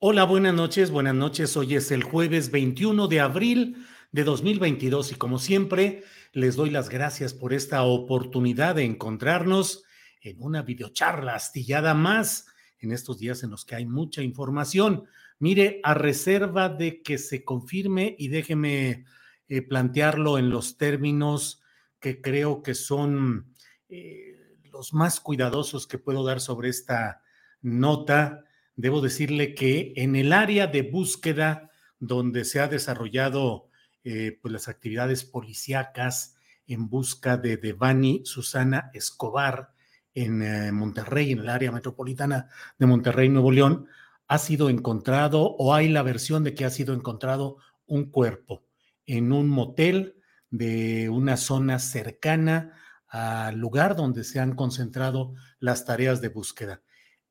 Hola, buenas noches, buenas noches. Hoy es el jueves 21 de abril de 2022 y como siempre les doy las gracias por esta oportunidad de encontrarnos en una videocharla astillada más en estos días en los que hay mucha información. Mire, a reserva de que se confirme y déjeme eh, plantearlo en los términos que creo que son eh, los más cuidadosos que puedo dar sobre esta nota debo decirle que en el área de búsqueda donde se ha desarrollado eh, pues las actividades policíacas en busca de Devani Susana Escobar en eh, Monterrey, en el área metropolitana de Monterrey, Nuevo León, ha sido encontrado o hay la versión de que ha sido encontrado un cuerpo en un motel de una zona cercana al lugar donde se han concentrado las tareas de búsqueda.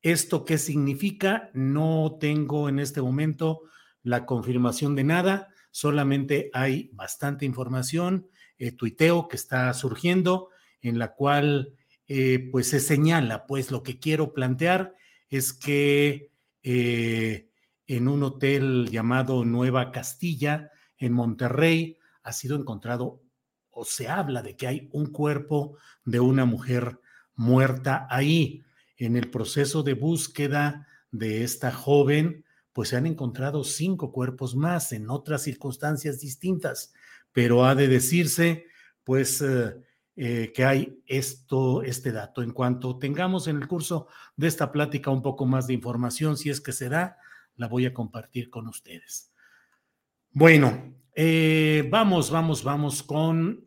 ¿Esto qué significa? No tengo en este momento la confirmación de nada, solamente hay bastante información, eh, tuiteo que está surgiendo, en la cual eh, pues se señala, pues lo que quiero plantear es que eh, en un hotel llamado Nueva Castilla, en Monterrey, ha sido encontrado o se habla de que hay un cuerpo de una mujer muerta ahí en el proceso de búsqueda de esta joven, pues se han encontrado cinco cuerpos más en otras circunstancias distintas, pero ha de decirse, pues, eh, eh, que hay esto, este dato. En cuanto tengamos en el curso de esta plática un poco más de información, si es que se da, la voy a compartir con ustedes. Bueno, eh, vamos, vamos, vamos con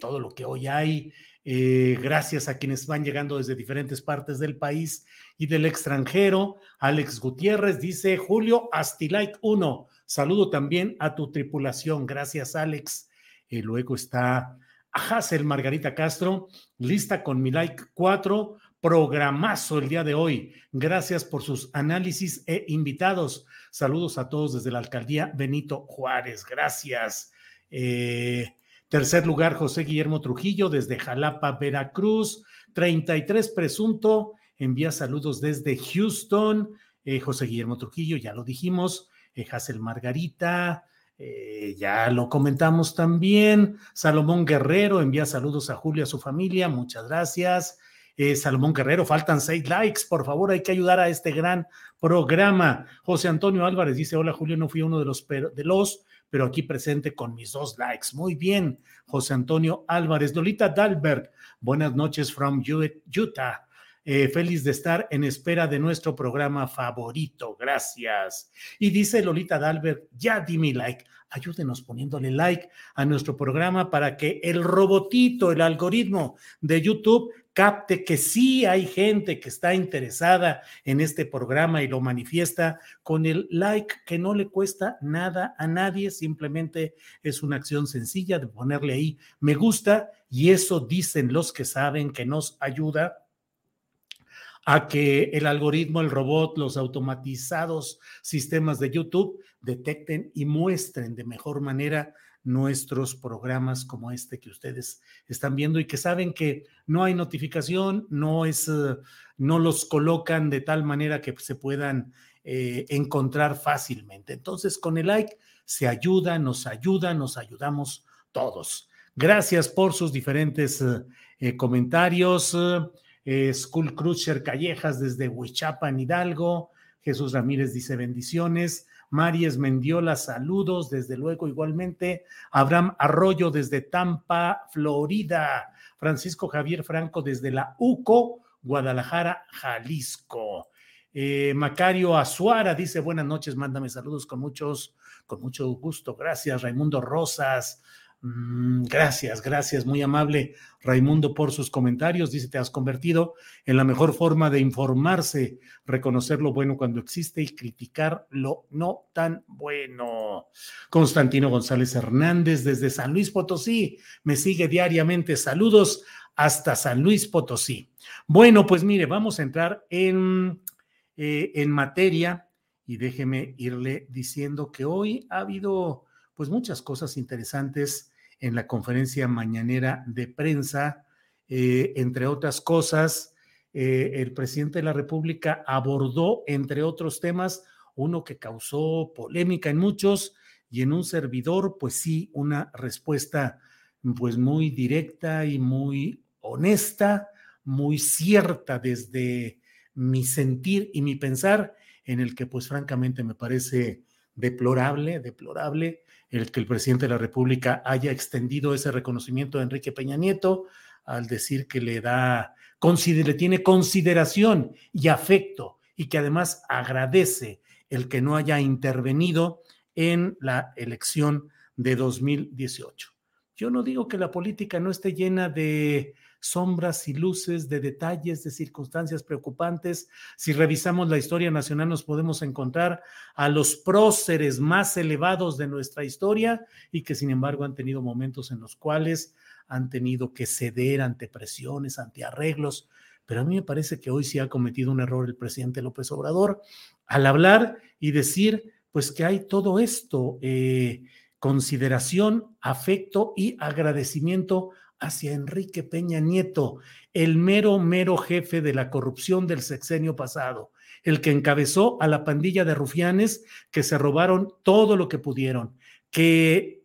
todo lo que hoy hay eh, gracias a quienes van llegando desde diferentes partes del país y del extranjero. Alex Gutiérrez dice, Julio Astilike 1, saludo también a tu tripulación. Gracias, Alex. Eh, luego está Hazel Margarita Castro, lista con mi like 4, programazo el día de hoy. Gracias por sus análisis e invitados. Saludos a todos desde la alcaldía Benito Juárez. Gracias. Eh, Tercer lugar, José Guillermo Trujillo desde Jalapa, Veracruz. 33 presunto, envía saludos desde Houston. Eh, José Guillermo Trujillo, ya lo dijimos. Eh, Margarita, eh, ya lo comentamos también. Salomón Guerrero envía saludos a Julio, a su familia. Muchas gracias. Salomón Guerrero, faltan seis likes. Por favor, hay que ayudar a este gran programa. José Antonio Álvarez dice: Hola, Julio, no fui uno de los, de los pero aquí presente con mis dos likes. Muy bien, José Antonio Álvarez. Lolita Dalberg, buenas noches from Utah. Eh, feliz de estar en espera de nuestro programa favorito. Gracias. Y dice Lolita Dalberg, ya di mi like. Ayúdenos poniéndole like a nuestro programa para que el robotito, el algoritmo de YouTube capte que sí hay gente que está interesada en este programa y lo manifiesta con el like que no le cuesta nada a nadie, simplemente es una acción sencilla de ponerle ahí me gusta y eso dicen los que saben que nos ayuda a que el algoritmo, el robot, los automatizados sistemas de YouTube detecten y muestren de mejor manera nuestros programas como este que ustedes están viendo y que saben que no hay notificación, no es, eh, no los colocan de tal manera que se puedan eh, encontrar fácilmente. Entonces, con el like se ayuda, nos ayuda, nos ayudamos todos. Gracias por sus diferentes eh, comentarios. School Crusher Callejas desde Huichapan, Hidalgo. Jesús Ramírez dice bendiciones. Maries Mendiola, saludos, desde luego igualmente. Abraham Arroyo desde Tampa, Florida. Francisco Javier Franco desde la UCO, Guadalajara, Jalisco. Eh, Macario Azuara dice buenas noches, mándame saludos con muchos, con mucho gusto. Gracias, Raimundo Rosas. Mm, gracias, gracias, muy amable Raimundo por sus comentarios. Dice, te has convertido en la mejor forma de informarse, reconocer lo bueno cuando existe y criticar lo no tan bueno. Constantino González Hernández desde San Luis Potosí me sigue diariamente. Saludos hasta San Luis Potosí. Bueno, pues mire, vamos a entrar en, eh, en materia y déjeme irle diciendo que hoy ha habido pues muchas cosas interesantes en la conferencia mañanera de prensa. Eh, entre otras cosas, eh, el presidente de la República abordó, entre otros temas, uno que causó polémica en muchos y en un servidor, pues sí, una respuesta pues muy directa y muy honesta, muy cierta desde mi sentir y mi pensar, en el que pues francamente me parece deplorable, deplorable el que el presidente de la República haya extendido ese reconocimiento a Enrique Peña Nieto al decir que le da, le tiene consideración y afecto y que además agradece el que no haya intervenido en la elección de 2018. Yo no digo que la política no esté llena de sombras y luces, de detalles, de circunstancias preocupantes. Si revisamos la historia nacional nos podemos encontrar a los próceres más elevados de nuestra historia y que sin embargo han tenido momentos en los cuales han tenido que ceder ante presiones, ante arreglos. Pero a mí me parece que hoy sí ha cometido un error el presidente López Obrador al hablar y decir, pues que hay todo esto, eh, consideración, afecto y agradecimiento hacia Enrique Peña Nieto, el mero, mero jefe de la corrupción del sexenio pasado, el que encabezó a la pandilla de rufianes que se robaron todo lo que pudieron, que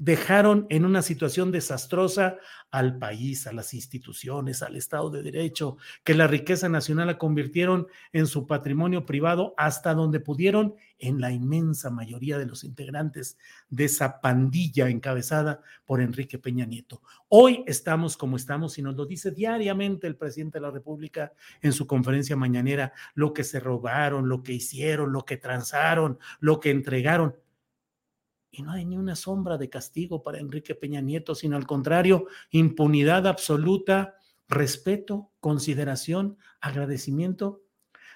dejaron en una situación desastrosa al país, a las instituciones, al Estado de Derecho, que la riqueza nacional la convirtieron en su patrimonio privado hasta donde pudieron en la inmensa mayoría de los integrantes de esa pandilla encabezada por Enrique Peña Nieto. Hoy estamos como estamos y nos lo dice diariamente el presidente de la República en su conferencia mañanera, lo que se robaron, lo que hicieron, lo que transaron, lo que entregaron y no hay ni una sombra de castigo para Enrique Peña Nieto, sino al contrario, impunidad absoluta, respeto, consideración, agradecimiento.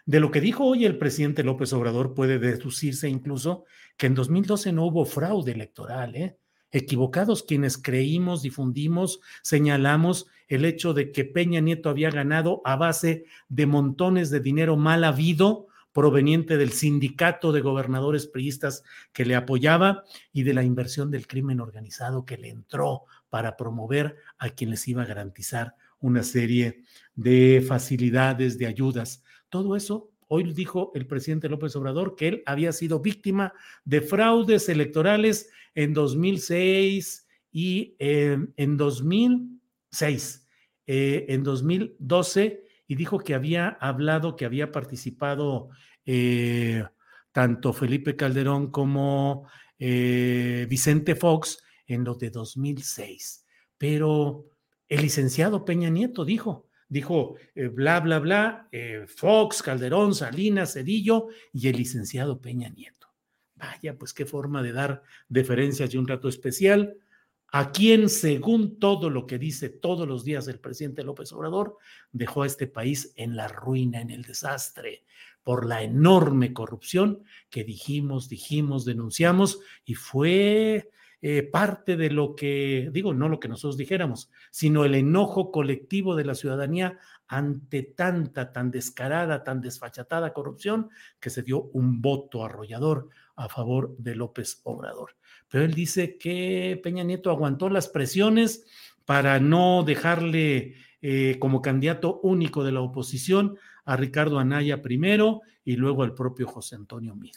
De lo que dijo hoy el presidente López Obrador puede deducirse incluso que en 2012 no hubo fraude electoral, ¿eh? Equivocados quienes creímos, difundimos, señalamos el hecho de que Peña Nieto había ganado a base de montones de dinero mal habido proveniente del sindicato de gobernadores priistas que le apoyaba y de la inversión del crimen organizado que le entró para promover a quien les iba a garantizar una serie de facilidades, de ayudas. Todo eso, hoy dijo el presidente López Obrador que él había sido víctima de fraudes electorales en 2006 y eh, en 2006. Eh, en 2012 y dijo que había hablado, que había participado eh, tanto Felipe Calderón como eh, Vicente Fox en los de 2006. Pero el licenciado Peña Nieto dijo, dijo eh, bla, bla, bla, Fox, Calderón, Salinas, Cedillo y el licenciado Peña Nieto. Vaya, pues qué forma de dar deferencias y un trato especial a quien, según todo lo que dice todos los días el presidente López Obrador, dejó a este país en la ruina, en el desastre, por la enorme corrupción que dijimos, dijimos, denunciamos y fue eh, parte de lo que, digo, no lo que nosotros dijéramos, sino el enojo colectivo de la ciudadanía ante tanta, tan descarada, tan desfachatada corrupción que se dio un voto arrollador a favor de López Obrador. Pero él dice que Peña Nieto aguantó las presiones para no dejarle eh, como candidato único de la oposición a Ricardo Anaya primero y luego al propio José Antonio Mid.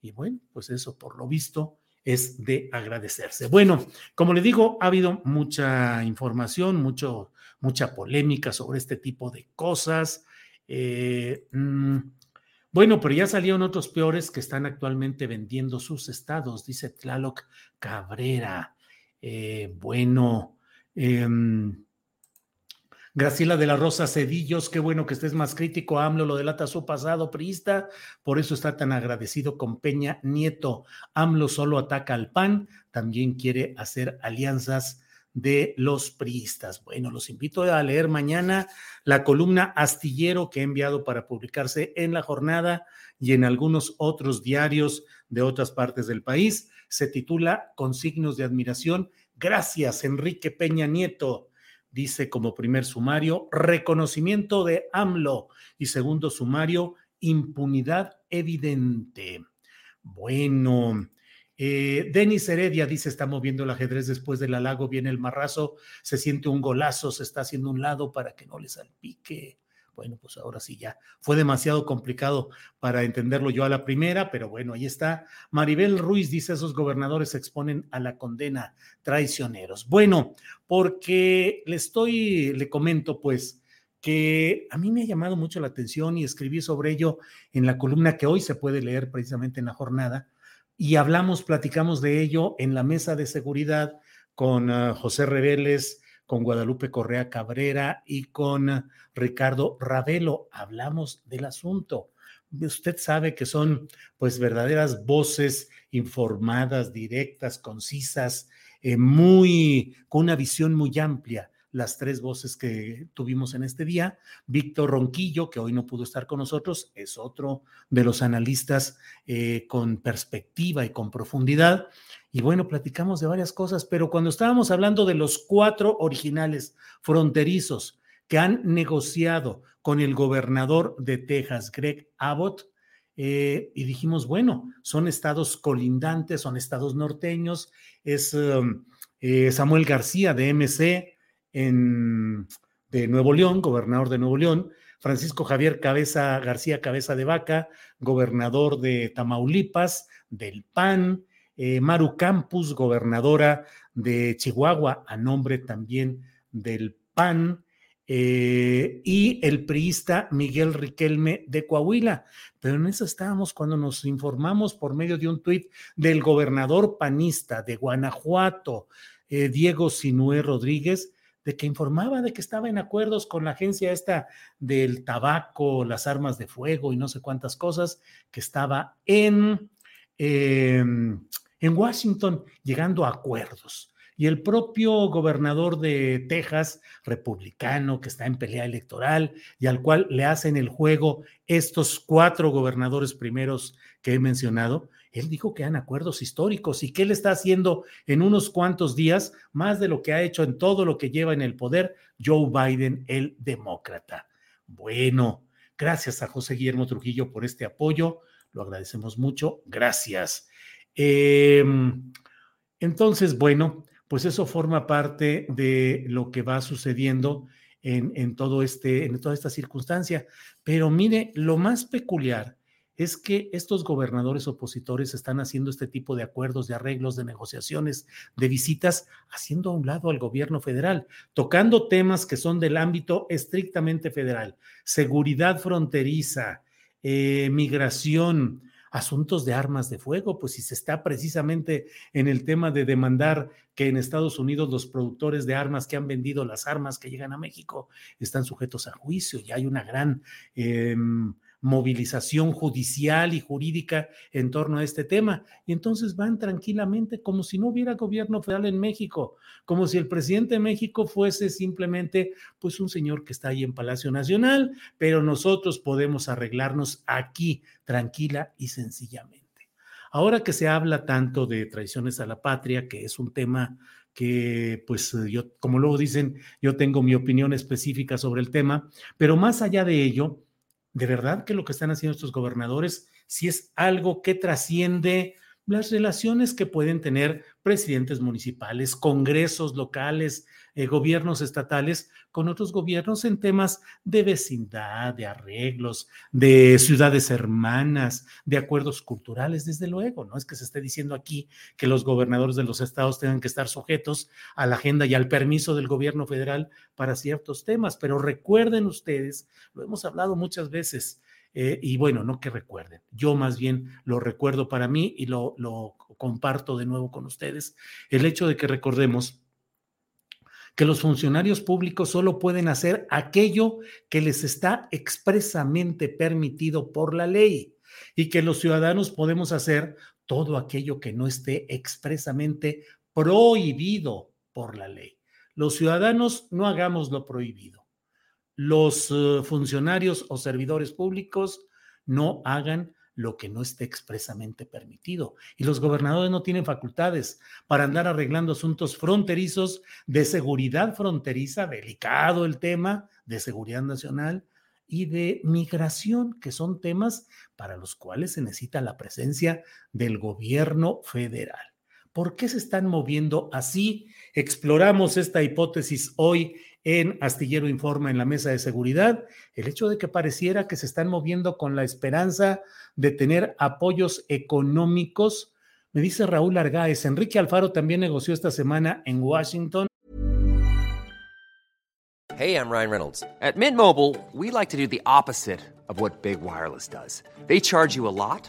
Y bueno, pues eso por lo visto es de agradecerse. Bueno, como le digo, ha habido mucha información, mucho, mucha polémica sobre este tipo de cosas. Eh, mm, bueno, pero ya salieron otros peores que están actualmente vendiendo sus estados, dice Tlaloc Cabrera. Eh, bueno, em, Graciela de la Rosa Cedillos, qué bueno que estés más crítico. AMLO lo delata su pasado priista, por eso está tan agradecido con Peña Nieto. AMLO solo ataca al PAN, también quiere hacer alianzas de los priistas. Bueno, los invito a leer mañana la columna Astillero que he enviado para publicarse en la jornada y en algunos otros diarios de otras partes del país. Se titula Con signos de admiración. Gracias, Enrique Peña Nieto dice como primer sumario, reconocimiento de AMLO y segundo sumario, impunidad evidente. Bueno, eh, Denis Heredia dice, está moviendo el ajedrez después del halago, viene el marrazo, se siente un golazo, se está haciendo un lado para que no le salpique. Bueno, pues ahora sí ya fue demasiado complicado para entenderlo yo a la primera, pero bueno, ahí está. Maribel Ruiz dice, esos gobernadores se exponen a la condena traicioneros. Bueno, porque le estoy, le comento pues que a mí me ha llamado mucho la atención y escribí sobre ello en la columna que hoy se puede leer precisamente en la jornada y hablamos, platicamos de ello en la mesa de seguridad con uh, José Reveles, con Guadalupe Correa Cabrera y con Ricardo Ravelo. Hablamos del asunto. Usted sabe que son pues verdaderas voces informadas, directas, concisas, eh, muy con una visión muy amplia las tres voces que tuvimos en este día. Víctor Ronquillo, que hoy no pudo estar con nosotros, es otro de los analistas eh, con perspectiva y con profundidad. Y bueno, platicamos de varias cosas, pero cuando estábamos hablando de los cuatro originales fronterizos que han negociado con el gobernador de Texas, Greg Abbott, eh, y dijimos, bueno, son estados colindantes, son estados norteños, es um, eh, Samuel García de MC de Nuevo León, gobernador de Nuevo León, Francisco Javier Cabeza García Cabeza de Vaca, gobernador de Tamaulipas, del PAN, eh, Maru Campus, gobernadora de Chihuahua, a nombre también del PAN, eh, y el priista Miguel Riquelme de Coahuila. Pero en eso estábamos cuando nos informamos por medio de un tuit del gobernador panista de Guanajuato, eh, Diego Sinué Rodríguez, de que informaba de que estaba en acuerdos con la agencia esta del tabaco, las armas de fuego y no sé cuántas cosas, que estaba en... Em, en Washington llegando a acuerdos. Y el propio gobernador de Texas, republicano, que está en pelea electoral y al cual le hacen el juego estos cuatro gobernadores primeros que he mencionado, él dijo que han acuerdos históricos y que él está haciendo en unos cuantos días más de lo que ha hecho en todo lo que lleva en el poder Joe Biden, el demócrata. Bueno, gracias a José Guillermo Trujillo por este apoyo, lo agradecemos mucho, gracias. Em, entonces, bueno, pues eso forma parte de lo que va sucediendo en, en, todo este, en toda esta circunstancia. Pero mire, lo más peculiar es que estos gobernadores opositores están haciendo este tipo de acuerdos, de arreglos, de negociaciones, de visitas, haciendo a un lado al gobierno federal, tocando temas que son del ámbito estrictamente federal, seguridad fronteriza, eh, migración, asuntos de armas de fuego, pues si se está precisamente en el tema de demandar que en Estados Unidos los productores de armas que han vendido las armas que llegan a México están sujetos a juicio y hay una gran... Eh, movilización judicial y jurídica en torno a este tema. Y entonces van tranquilamente como si no hubiera gobierno federal en México, como si el presidente de México fuese simplemente pues un señor que está ahí en Palacio Nacional, pero nosotros podemos arreglarnos aquí tranquila y sencillamente. Ahora que se habla tanto de traiciones a la patria, que es un tema que pues yo, como luego dicen, yo tengo mi opinión específica sobre el tema, pero más allá de ello, de verdad que lo que están haciendo estos gobernadores si es algo que trasciende las relaciones que pueden tener presidentes municipales, congresos locales, eh, gobiernos estatales con otros gobiernos en temas de vecindad, de arreglos, de ciudades hermanas, de acuerdos culturales, desde luego. No es que se esté diciendo aquí que los gobernadores de los estados tengan que estar sujetos a la agenda y al permiso del gobierno federal para ciertos temas, pero recuerden ustedes, lo hemos hablado muchas veces, eh, y bueno, no que recuerden, yo más bien lo recuerdo para mí y lo, lo comparto de nuevo con ustedes, el hecho de que recordemos que los funcionarios públicos solo pueden hacer aquello que les está expresamente permitido por la ley y que los ciudadanos podemos hacer todo aquello que no esté expresamente prohibido por la ley. Los ciudadanos no hagamos lo prohibido los eh, funcionarios o servidores públicos no hagan lo que no esté expresamente permitido. Y los gobernadores no tienen facultades para andar arreglando asuntos fronterizos de seguridad fronteriza, delicado el tema de seguridad nacional y de migración, que son temas para los cuales se necesita la presencia del gobierno federal. ¿Por qué se están moviendo así? Exploramos esta hipótesis hoy en Astillero Informa en la mesa de seguridad, el hecho de que pareciera que se están moviendo con la esperanza de tener apoyos económicos. Me dice Raúl Argáez, Enrique Alfaro también negoció esta semana en Washington. Hey, I'm Ryan Reynolds. At Mint Mobile, we like to do the opposite of what Big Wireless does. They charge you a lot.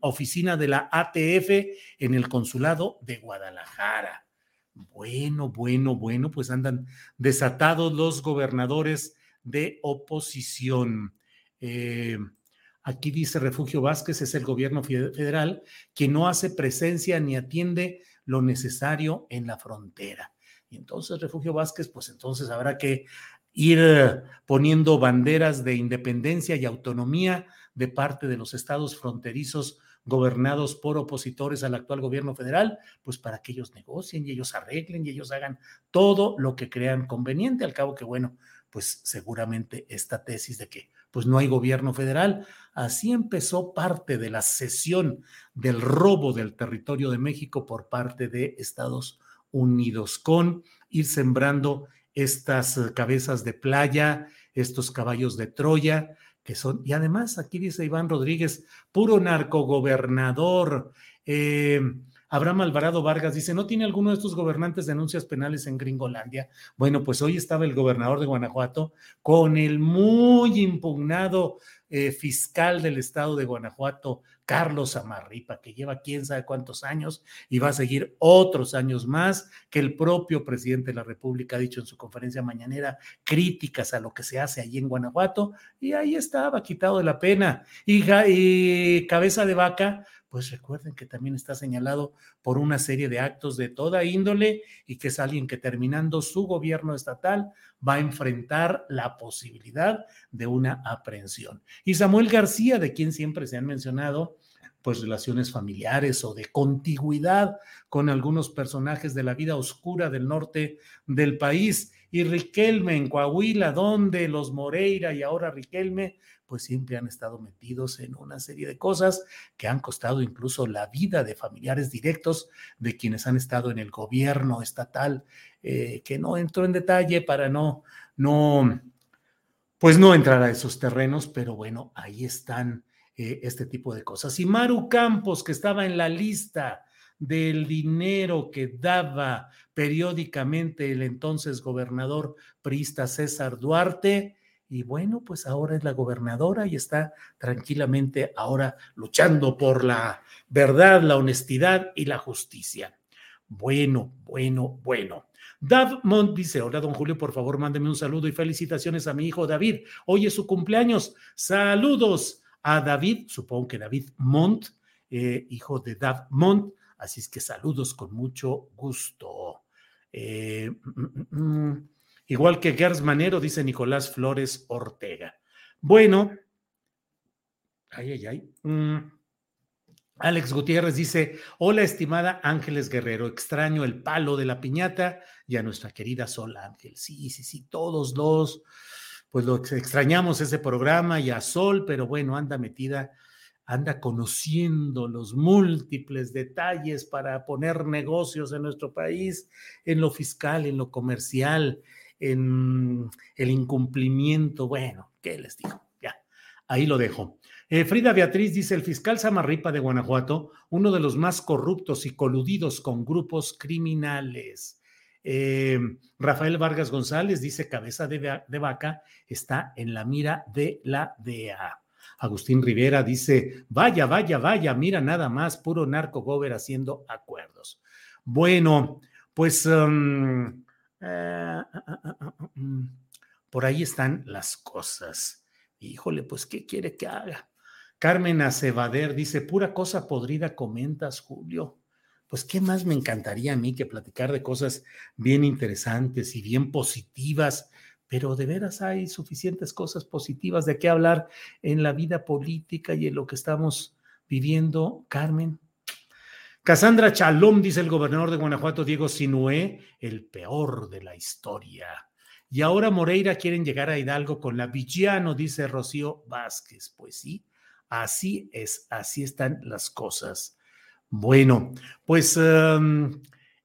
Oficina de la ATF en el consulado de Guadalajara. Bueno, bueno, bueno, pues andan desatados los gobernadores de oposición. Eh, aquí dice Refugio Vázquez, es el gobierno federal que no hace presencia ni atiende lo necesario en la frontera. Y entonces Refugio Vázquez, pues entonces habrá que ir poniendo banderas de independencia y autonomía de parte de los estados fronterizos gobernados por opositores al actual gobierno federal, pues para que ellos negocien y ellos arreglen y ellos hagan todo lo que crean conveniente. Al cabo que, bueno, pues seguramente esta tesis de que pues no hay gobierno federal, así empezó parte de la cesión del robo del territorio de México por parte de Estados Unidos, con ir sembrando estas cabezas de playa, estos caballos de Troya, que son, y además aquí dice Iván Rodríguez, puro narcogobernador. Eh, Abraham Alvarado Vargas dice, ¿no tiene alguno de estos gobernantes denuncias penales en Gringolandia? Bueno, pues hoy estaba el gobernador de Guanajuato con el muy impugnado eh, fiscal del estado de Guanajuato, Carlos Amarripa, que lleva quién sabe cuántos años y va a seguir otros años más, que el propio presidente de la República ha dicho en su conferencia mañanera críticas a lo que se hace allí en Guanajuato, y ahí estaba quitado de la pena. Y, y cabeza de vaca, pues recuerden que también está señalado por una serie de actos de toda índole y que es alguien que terminando su gobierno estatal va a enfrentar la posibilidad de una aprehensión. Y Samuel García, de quien siempre se han mencionado, pues relaciones familiares o de contigüidad con algunos personajes de la vida oscura del norte del país. Y Riquelme en Coahuila, donde los Moreira y ahora Riquelme pues siempre han estado metidos en una serie de cosas que han costado incluso la vida de familiares directos de quienes han estado en el gobierno estatal, eh, que no entro en detalle para no, no, pues no entrar a esos terrenos, pero bueno, ahí están eh, este tipo de cosas. Y Maru Campos, que estaba en la lista del dinero que daba periódicamente el entonces gobernador priista César Duarte, y bueno, pues ahora es la gobernadora y está tranquilamente ahora luchando por la verdad, la honestidad y la justicia. Bueno, bueno, bueno. Dav Mont dice, hola don Julio, por favor mándeme un saludo y felicitaciones a mi hijo David. Hoy es su cumpleaños. Saludos a David, supongo que David Mont, eh, hijo de Dav Mont. Así es que saludos con mucho gusto. Eh, mm, mm, mm, igual que Gers Manero, dice Nicolás Flores Ortega. Bueno, ay, ay, ay. Alex Gutiérrez dice, hola estimada Ángeles Guerrero, extraño el palo de la piñata y a nuestra querida Sol Ángel. Sí, sí, sí, todos los, pues lo extrañamos ese programa y a Sol, pero bueno, anda metida, anda conociendo los múltiples detalles para poner negocios en nuestro país, en lo fiscal, en lo comercial, en el incumplimiento. Bueno, ¿qué les digo? Ya, ahí lo dejo. Eh, Frida Beatriz dice, el fiscal Samarripa de Guanajuato, uno de los más corruptos y coludidos con grupos criminales. Eh, Rafael Vargas González dice, cabeza de, vaca está en la mira de la DEA. Agustín Rivera dice, vaya, vaya, vaya, mira nada más, puro narco gober haciendo acuerdos. Bueno, pues um, uh, uh, uh, por ahí están las cosas. Híjole, pues, ¿qué quiere que haga? Carmen Acevader dice, pura cosa podrida comentas, Julio. Pues, ¿qué más me encantaría a mí que platicar de cosas bien interesantes y bien positivas? Pero de veras hay suficientes cosas positivas de qué hablar en la vida política y en lo que estamos viviendo, Carmen. Cassandra Chalom, dice el gobernador de Guanajuato, Diego Sinué, el peor de la historia. Y ahora Moreira quieren llegar a Hidalgo con la Villano, dice Rocío Vázquez. Pues sí, Así es, así están las cosas. Bueno, pues em,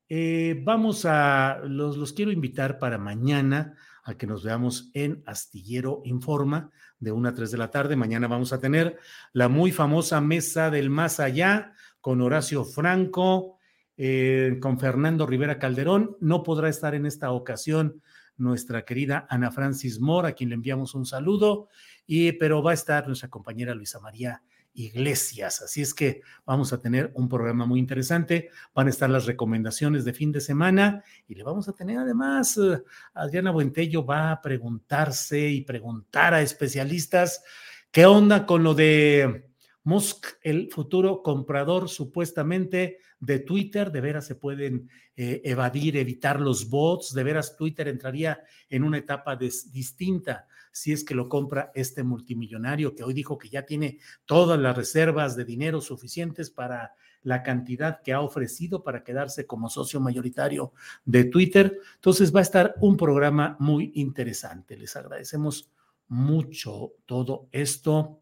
eh, vamos a, los, los quiero invitar para mañana a que nos veamos en Astillero Informa de 1 a 3 de la tarde. Mañana vamos a tener la muy famosa Mesa del Más Allá con Horacio Franco, eh, con Fernando Rivera Calderón. No podrá estar en esta ocasión nuestra querida Ana Francis Mora, a quien le enviamos un saludo, y, pero va a estar nuestra compañera Luisa María Iglesias. Así es que vamos a tener un programa muy interesante. Van a estar las recomendaciones de fin de semana y le vamos a tener además, uh, Adriana Buentello va a preguntarse y preguntar a especialistas qué onda con lo de Musk, el futuro comprador supuestamente de Twitter, de veras se pueden eh, evadir, evitar los bots, de veras Twitter entraría en una etapa distinta si es que lo compra este multimillonario que hoy dijo que ya tiene todas las reservas de dinero suficientes para la cantidad que ha ofrecido para quedarse como socio mayoritario de Twitter. Entonces va a estar un programa muy interesante. Les agradecemos mucho todo esto.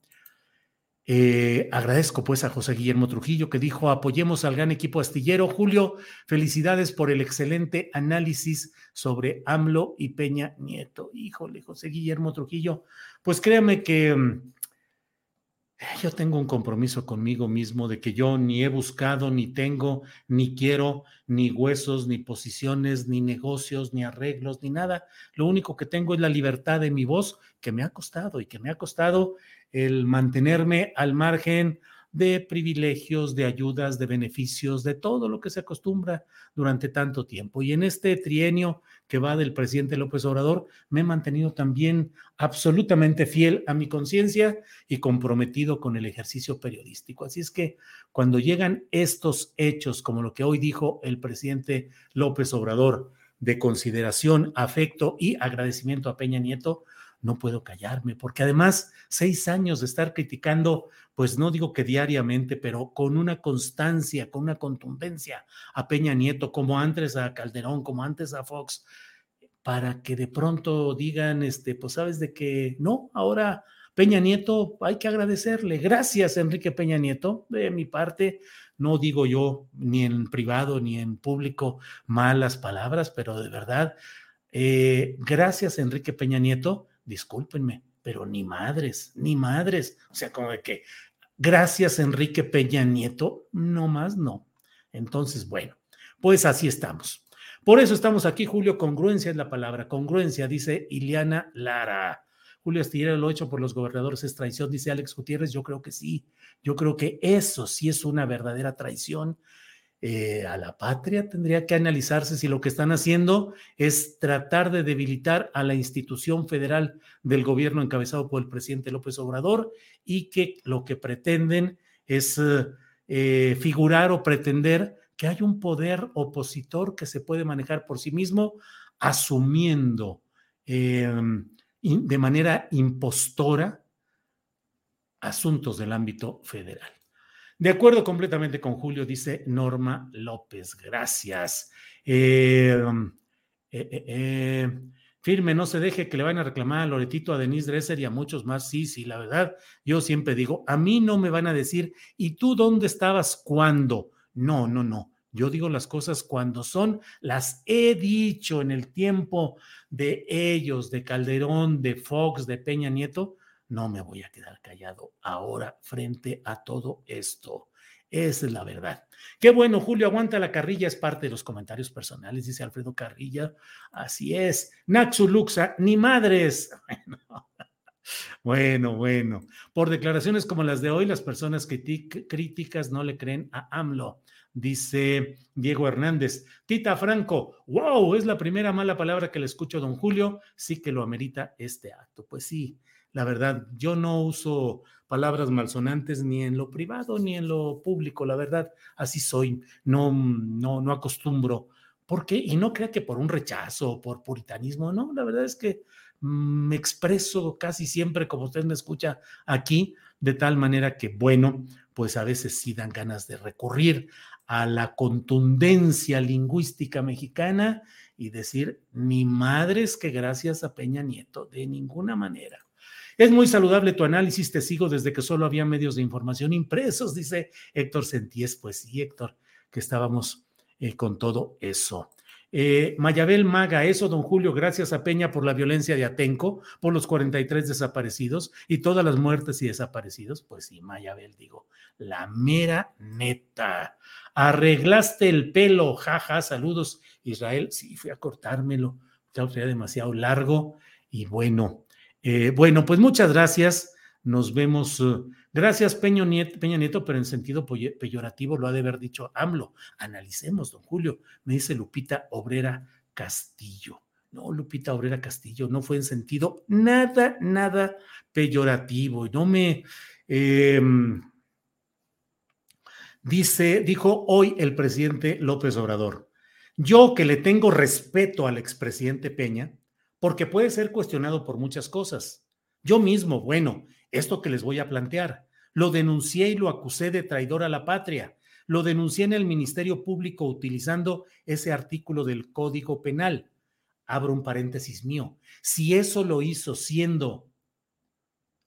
Eh, agradezco pues a José Guillermo Trujillo que dijo apoyemos al gran equipo astillero. Julio, felicidades por el excelente análisis sobre AMLO y Peña Nieto. Híjole, José Guillermo Trujillo, pues créame que mm, yo tengo un compromiso conmigo mismo de que yo ni he buscado, ni tengo, ni quiero, ni huesos, ni posiciones, ni negocios, ni arreglos, ni nada. Lo único que tengo es la libertad de mi voz que me ha costado y que me ha costado el mantenerme al margen de privilegios, de ayudas, de beneficios, de todo lo que se acostumbra durante tanto tiempo. Y en este trienio que va del presidente López Obrador, me he mantenido también absolutamente fiel a mi conciencia y comprometido con el ejercicio periodístico. Así es que cuando llegan estos hechos, como lo que hoy dijo el presidente López Obrador, de consideración, afecto y agradecimiento a Peña Nieto, no puedo callarme, porque además seis años de estar criticando, pues no digo que diariamente, pero con una constancia, con una contundencia a Peña Nieto, como antes a Calderón, como antes a Fox, para que de pronto digan, este, pues sabes de que no, ahora Peña Nieto hay que agradecerle. Gracias, Enrique Peña Nieto. De mi parte, no digo yo ni en privado ni en público malas palabras, pero de verdad, eh, gracias, Enrique Peña Nieto discúlpenme, pero ni madres, ni madres. O sea, como de que Gracias, Enrique Peña Nieto. No más, no. Entonces, bueno, pues así estamos. Por eso estamos aquí, Julio. Congruencia es la palabra. Congruencia, dice Iliana Lara. Julio Astillero lo hecho por los gobernadores es traición, dice Alex Gutiérrez. Yo creo que sí. Yo creo que eso sí es una verdadera traición. Eh, a la patria tendría que analizarse si lo que están haciendo es tratar de debilitar a la institución federal del gobierno encabezado por el presidente López Obrador y que lo que pretenden es eh, figurar o pretender que hay un poder opositor que se puede manejar por sí mismo, asumiendo em, de manera impostora asuntos del ámbito federal. De acuerdo completamente con Julio, dice Norma López. Gracias. Em, eh, eh, firme, no se deje que le vayan a reclamar a Loretito, a Denise Dresser y a muchos más. Sí, sí, la verdad, yo siempre digo, a mí no me van a decir, ¿y tú dónde estabas cuando? No, no, no. Yo digo las cosas cuando son, las he dicho en el tiempo de ellos, de Calderón, de Fox, de Peña Nieto. No me voy a quedar callado ahora frente a todo esto. Esa es la verdad. Qué bueno, Julio, aguanta la carrilla, es parte de los comentarios personales, dice Alfredo Carrilla. Así es. Naxu Luxa, ni madres. Bueno, bueno. Por declaraciones como las de hoy, las personas críticas no le creen a AMLO. Dice Diego Hernández, Tita Franco, wow, es la primera mala palabra que le escucho a don Julio, sí que lo amerita este acto. Pues sí, la verdad, yo no uso palabras malsonantes ni en lo privado ni en lo público, la verdad, así soy, no, no, no acostumbro. ¿Por qué? Y no crea que por un rechazo o por puritanismo, no, la verdad es que me expreso casi siempre como usted me escucha aquí, de tal manera que, bueno, pues a veces sí dan ganas de recurrir a la contundencia lingüística mexicana y decir, ni madres que gracias a Peña Nieto, de ninguna manera. Es muy saludable tu análisis, te sigo desde que solo había medios de información impresos, dice Héctor Sentíes. Pues sí, Héctor, que estábamos eh, con todo eso. Eh, Mayabel Maga, eso, don Julio, gracias a Peña por la violencia de Atenco, por los 43 desaparecidos y todas las muertes y desaparecidos. Pues sí, Mayabel, digo, la mera neta. Arreglaste el pelo, jaja, saludos, Israel. Sí, fui a cortármelo, ya sería demasiado largo y bueno. Eh, bueno, pues muchas gracias. Nos vemos. Uh, gracias, Peña Nieto, Peña Nieto, pero en sentido peyorativo lo ha de haber dicho AMLO. Analicemos, don Julio. Me dice Lupita Obrera Castillo. No, Lupita Obrera Castillo, no fue en sentido nada, nada peyorativo. No me. Em, dice, dijo hoy el presidente López Obrador. Yo que le tengo respeto al expresidente Peña, porque puede ser cuestionado por muchas cosas. Yo mismo, bueno, esto que les voy a plantear. Lo denuncié y lo acusé de traidor a la patria. Lo denuncié en el Ministerio Público utilizando ese artículo del Código Penal. Abro un paréntesis mío. Si eso lo hizo siendo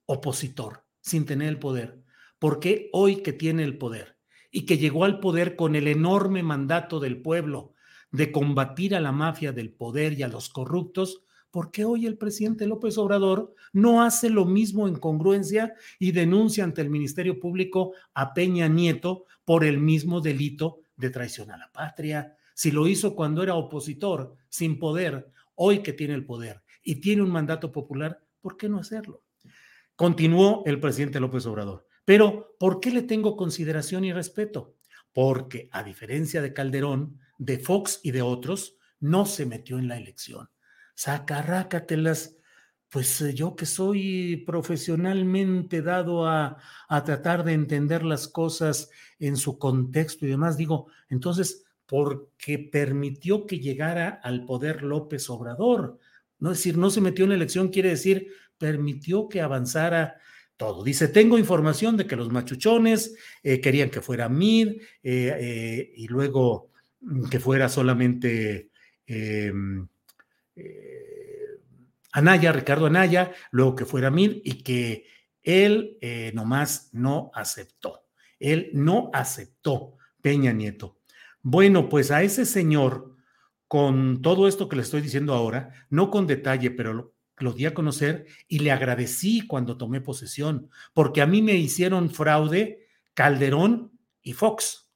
opositor, sin tener el poder, ¿por qué hoy que tiene el poder y que llegó al poder con el enorme mandato del pueblo de combatir a la mafia del poder y a los corruptos, ¿por qué hoy el presidente López Obrador no hace lo mismo en congruencia y denuncia ante el Ministerio Público a Peña Nieto por el mismo delito de traición a la patria? Si lo hizo cuando era opositor, sin poder, hoy que tiene el poder y tiene un mandato popular, ¿por qué no hacerlo? Continuó el presidente López Obrador. Pero, ¿por qué le tengo consideración y respeto? Porque, a diferencia de Calderón, de Fox y de otros, no se metió en la elección sacarrácatelas. Pues eh, yo que soy profesionalmente dado a, a tratar de entender las cosas en su contexto y demás, digo, entonces, porque permitió que llegara al poder López Obrador. No es decir, no se metió en la elección, quiere decir, permitió que avanzara todo. Dice, tengo información de que los machuchones eh, querían que fuera Mid eh, y luego mm, que fuera solamente em, eh, Anaya, Ricardo Anaya, luego que fuera Mir y que él eh, nomás no aceptó. Él no aceptó Peña Nieto. Bueno, pues a ese señor, con todo esto que le estoy diciendo ahora, no con detalle, pero lo di a conocer y le agradecí cuando tomé posesión, porque a mí me hicieron fraude Calderón y Fox.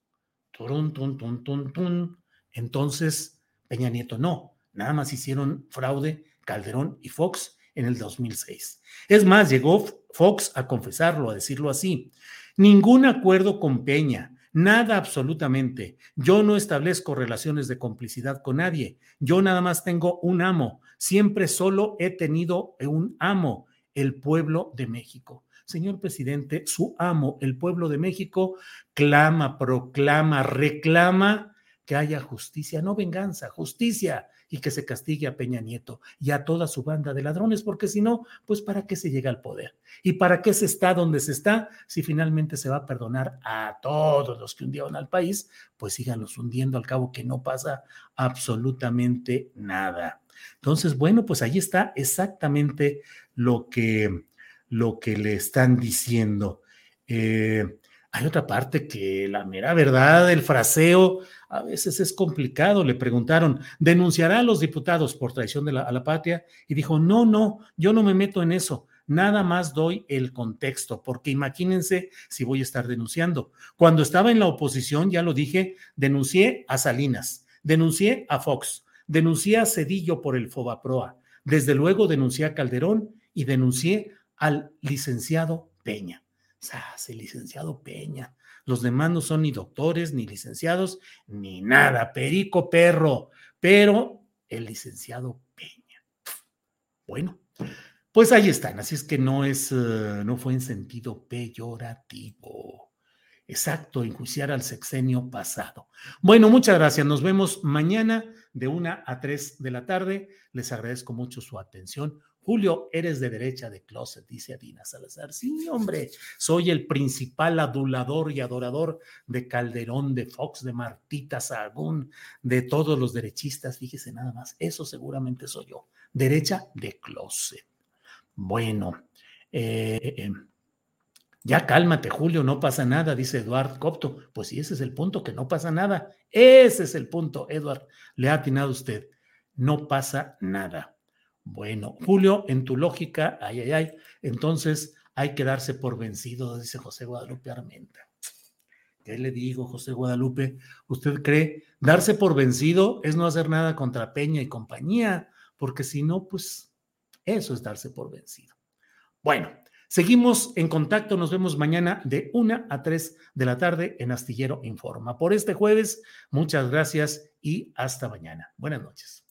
Entonces, Peña Nieto no, nada más hicieron fraude Calderón y Fox en el 2006. Es más, llegó Fox a confesarlo, a decirlo así. Ningún acuerdo con Peña, nada absolutamente. Yo no establezco relaciones de complicidad con nadie. Yo nada más tengo un amo. Siempre solo he tenido un amo, el pueblo de México. Señor presidente, su amo, el pueblo de México, clama, proclama, reclama que haya justicia, no venganza, justicia y que se castigue a Peña Nieto y a toda su banda de ladrones, porque si no, pues ¿para qué se llega al poder? ¿Y para qué se está donde se está si finalmente se va a perdonar a todos los que hundieron al país? Pues síganlos hundiendo al cabo que no pasa absolutamente nada. Entonces, bueno, pues ahí está exactamente lo que, lo que le están diciendo. Eh, hay otra parte que la mera verdad, el fraseo, a veces es complicado. Le preguntaron, ¿denunciará a los diputados por traición de la, a la patria? Y dijo, no, no, yo no me meto en eso. Nada más doy el contexto, porque imagínense si voy a estar denunciando. Cuando estaba en la oposición, ya lo dije, denuncié a Salinas, denuncié a Fox, denuncié a Cedillo por el Fobaproa, desde luego denuncié a Calderón y denuncié al licenciado Peña el licenciado Peña. Los demás no son ni doctores, ni licenciados, ni nada. Perico perro. Pero el licenciado Peña. Bueno, pues ahí están. Así es que no es, eh, no fue en sentido peyorativo. Exacto, enjuiciar al sexenio pasado. Bueno, muchas gracias. Nos vemos mañana de una a tres de la tarde. Les agradezco mucho su atención. Julio, eres de derecha de closet, dice Adina Salazar. Sí, hombre, soy el principal adulador y adorador de Calderón, de Fox, de Martita Sagún, de todos los derechistas. Fíjese nada más, eso seguramente soy yo. Derecha de closet. Bueno, eh, ya cálmate, Julio, no pasa nada, dice Eduard Copto. Pues sí, ese es el punto, que no pasa nada. Ese es el punto, Eduard. Le ha atinado usted. No pasa nada. Bueno, Julio, en tu lógica, ay, ay, ay, entonces hay que darse por vencido, dice José Guadalupe Armenta. ¿Qué le digo, José Guadalupe? ¿Usted cree darse por vencido es no hacer nada contra Peña y compañía? Porque si no, pues eso es darse por vencido. Bueno, seguimos en contacto. Nos vemos mañana de una a tres de la tarde en Astillero Informa. Por este jueves, muchas gracias y hasta mañana. Buenas noches.